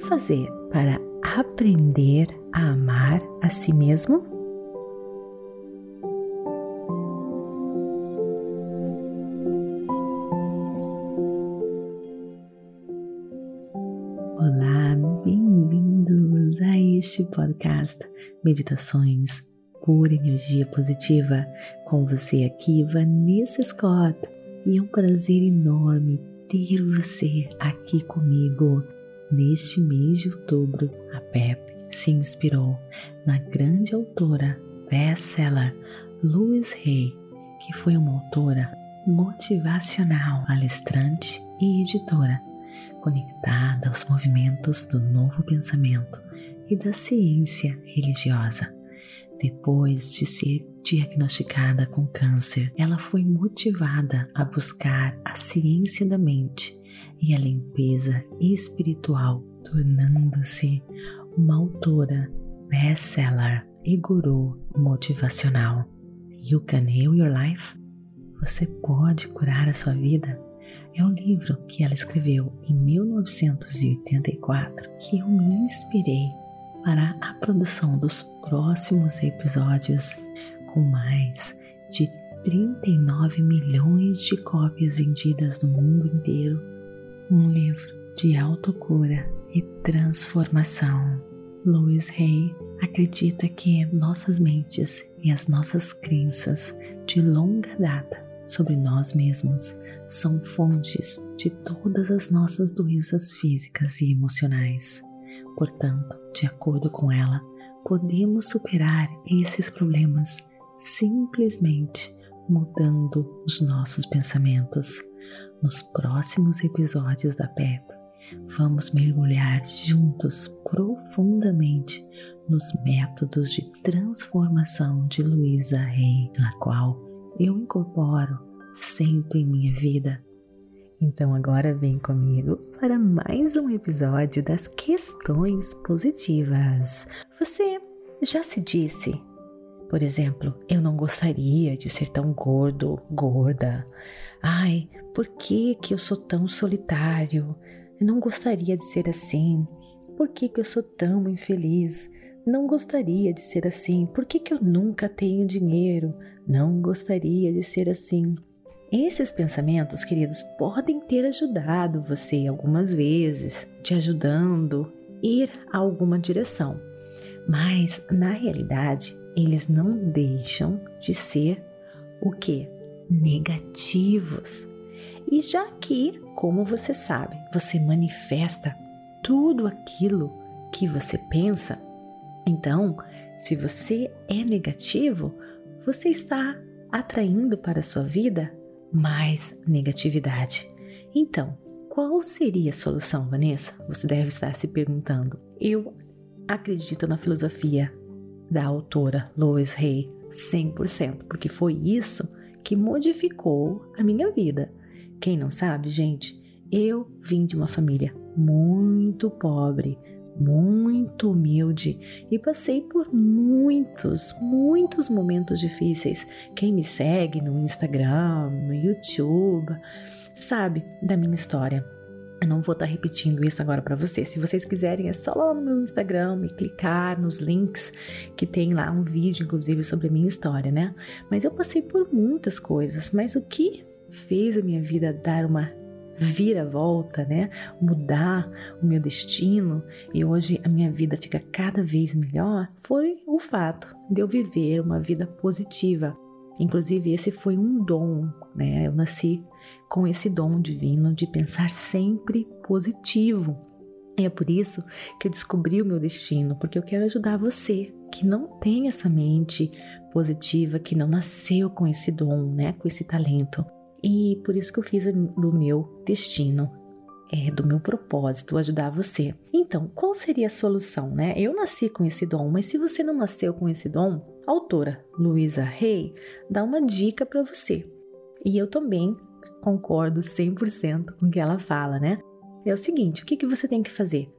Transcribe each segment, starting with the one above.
fazer para aprender a amar a si mesmo? Olá, bem-vindos a este podcast Meditações por Energia Positiva. Com você aqui, Vanessa Scott, e é um prazer enorme ter você aqui comigo Neste mês de outubro, a PEP se inspirou na grande autora best-seller Louise Hay, que foi uma autora motivacional, palestrante e editora, conectada aos movimentos do novo pensamento e da ciência religiosa. Depois de ser diagnosticada com câncer, ela foi motivada a buscar a ciência da mente e a limpeza espiritual, tornando-se uma autora best-seller e guru motivacional. You Can Heal Your Life? Você pode curar a sua vida? É um livro que ela escreveu em 1984 que eu me inspirei para a produção dos próximos episódios com mais de 39 milhões de cópias vendidas no mundo inteiro um livro de autocura e transformação. Louis Hay acredita que nossas mentes e as nossas crenças de longa data sobre nós mesmos são fontes de todas as nossas doenças físicas e emocionais. Portanto, de acordo com ela, podemos superar esses problemas simplesmente mudando os nossos pensamentos. Nos próximos episódios da PEP, vamos mergulhar juntos profundamente nos métodos de transformação de Luísa Rey, na qual eu incorporo sempre em minha vida. Então agora vem comigo para mais um episódio das questões positivas. Você já se disse, por exemplo, eu não gostaria de ser tão gordo, gorda. Ai, por que, que eu sou tão solitário? Eu não gostaria de ser assim. Por que, que eu sou tão infeliz? Não gostaria de ser assim. Por que, que eu nunca tenho dinheiro? Não gostaria de ser assim. Esses pensamentos, queridos, podem ter ajudado você algumas vezes, te ajudando a ir a alguma direção. Mas, na realidade, eles não deixam de ser o que? Negativos. E já que, como você sabe, você manifesta tudo aquilo que você pensa, então, se você é negativo, você está atraindo para a sua vida mais negatividade. Então, qual seria a solução, Vanessa? Você deve estar se perguntando. Eu acredito na filosofia da autora Lois Hay 100%, porque foi isso que modificou a minha vida. Quem não sabe, gente, eu vim de uma família muito pobre, muito humilde e passei por muitos, muitos momentos difíceis. Quem me segue no Instagram, no YouTube, sabe da minha história. Eu não vou estar repetindo isso agora para vocês. Se vocês quiserem, é só lá no meu Instagram e clicar nos links que tem lá um vídeo, inclusive, sobre a minha história, né? Mas eu passei por muitas coisas. Mas o que fez a minha vida dar uma vira-volta, né? Mudar o meu destino e hoje a minha vida fica cada vez melhor foi o fato de eu viver uma vida positiva. Inclusive, esse foi um dom, né? Eu nasci com esse dom divino de pensar sempre positivo. E é por isso que eu descobri o meu destino, porque eu quero ajudar você que não tem essa mente positiva, que não nasceu com esse dom, né, com esse talento. E por isso que eu fiz do meu destino, é, do meu propósito, ajudar você. Então, qual seria a solução, né? Eu nasci com esse dom, mas se você não nasceu com esse dom, a autora Luisa Hay dá uma dica para você. E eu também concordo 100% com o que ela fala, né? É o seguinte, o que, que você tem que fazer?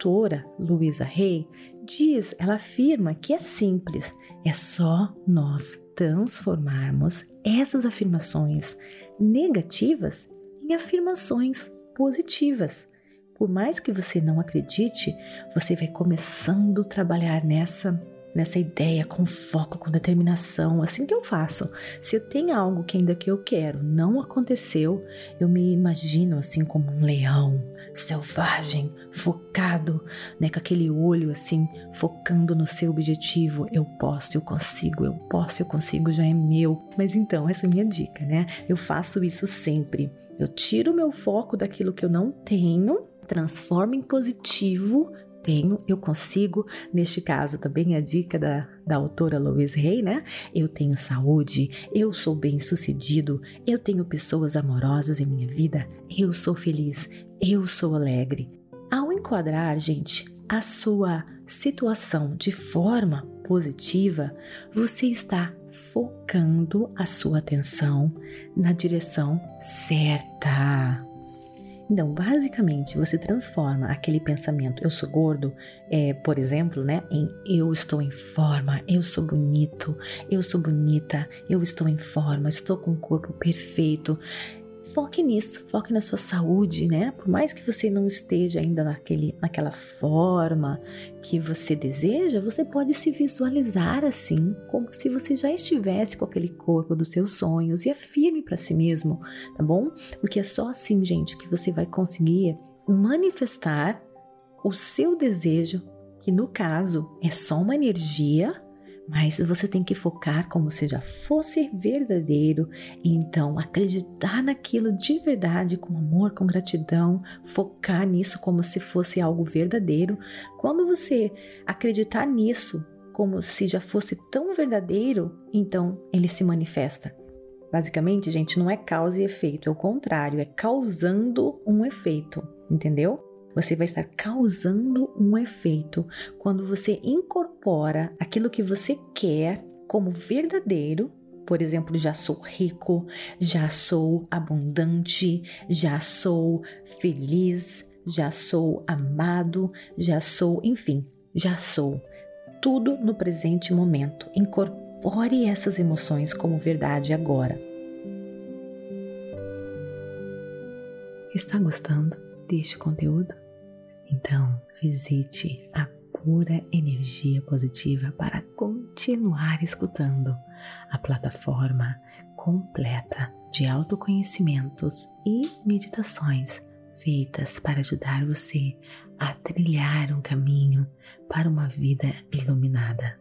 Autora Luisa Hay diz, ela afirma que é simples, é só nós transformarmos essas afirmações negativas em afirmações positivas. por mais que você não acredite, você vai começando a trabalhar nessa nessa ideia com foco, com determinação, assim que eu faço. Se eu tenho algo que ainda que eu quero não aconteceu, eu me imagino assim como um leão selvagem, focado, né, com aquele olho assim, focando no seu objetivo. Eu posso, eu consigo, eu posso, eu consigo, já é meu. Mas então, essa é a minha dica, né? Eu faço isso sempre. Eu tiro o meu foco daquilo que eu não tenho transformo em positivo tenho, eu consigo. Neste caso, também a dica da, da autora Louise Hay, né? Eu tenho saúde, eu sou bem sucedido, eu tenho pessoas amorosas em minha vida, eu sou feliz, eu sou alegre. Ao enquadrar, gente, a sua situação de forma positiva, você está focando a sua atenção na direção certa. Então, basicamente, você transforma aquele pensamento eu sou gordo, é, por exemplo, né, em eu estou em forma, eu sou bonito, eu sou bonita, eu estou em forma, estou com o corpo perfeito. Foque nisso, foque na sua saúde, né? Por mais que você não esteja ainda naquele, naquela forma que você deseja, você pode se visualizar assim, como se você já estivesse com aquele corpo dos seus sonhos e afirme para si mesmo, tá bom? Porque é só assim, gente, que você vai conseguir manifestar o seu desejo, que no caso é só uma energia mas você tem que focar como se já fosse verdadeiro e então acreditar naquilo de verdade, com amor, com gratidão, focar nisso como se fosse algo verdadeiro. Quando você acreditar nisso como se já fosse tão verdadeiro, então ele se manifesta. Basicamente, gente, não é causa e efeito, é o contrário, é causando um efeito, entendeu? Você vai estar causando um efeito quando você incorpora aquilo que você quer como verdadeiro. Por exemplo, já sou rico, já sou abundante, já sou feliz, já sou amado, já sou, enfim, já sou. Tudo no presente momento. Incorpore essas emoções como verdade agora. Está gostando? deste conteúdo? Então, visite a Pura Energia Positiva para continuar escutando a plataforma completa de autoconhecimentos e meditações feitas para ajudar você a trilhar um caminho para uma vida iluminada.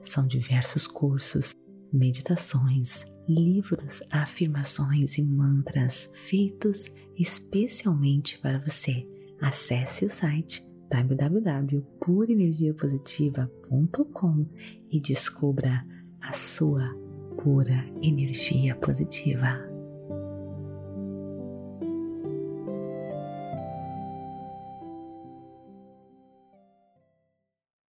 São diversos cursos, meditações, livros, afirmações e mantras feitos especialmente para você. Acesse o site www.purenergiapositiva.com e descubra a sua pura energia positiva.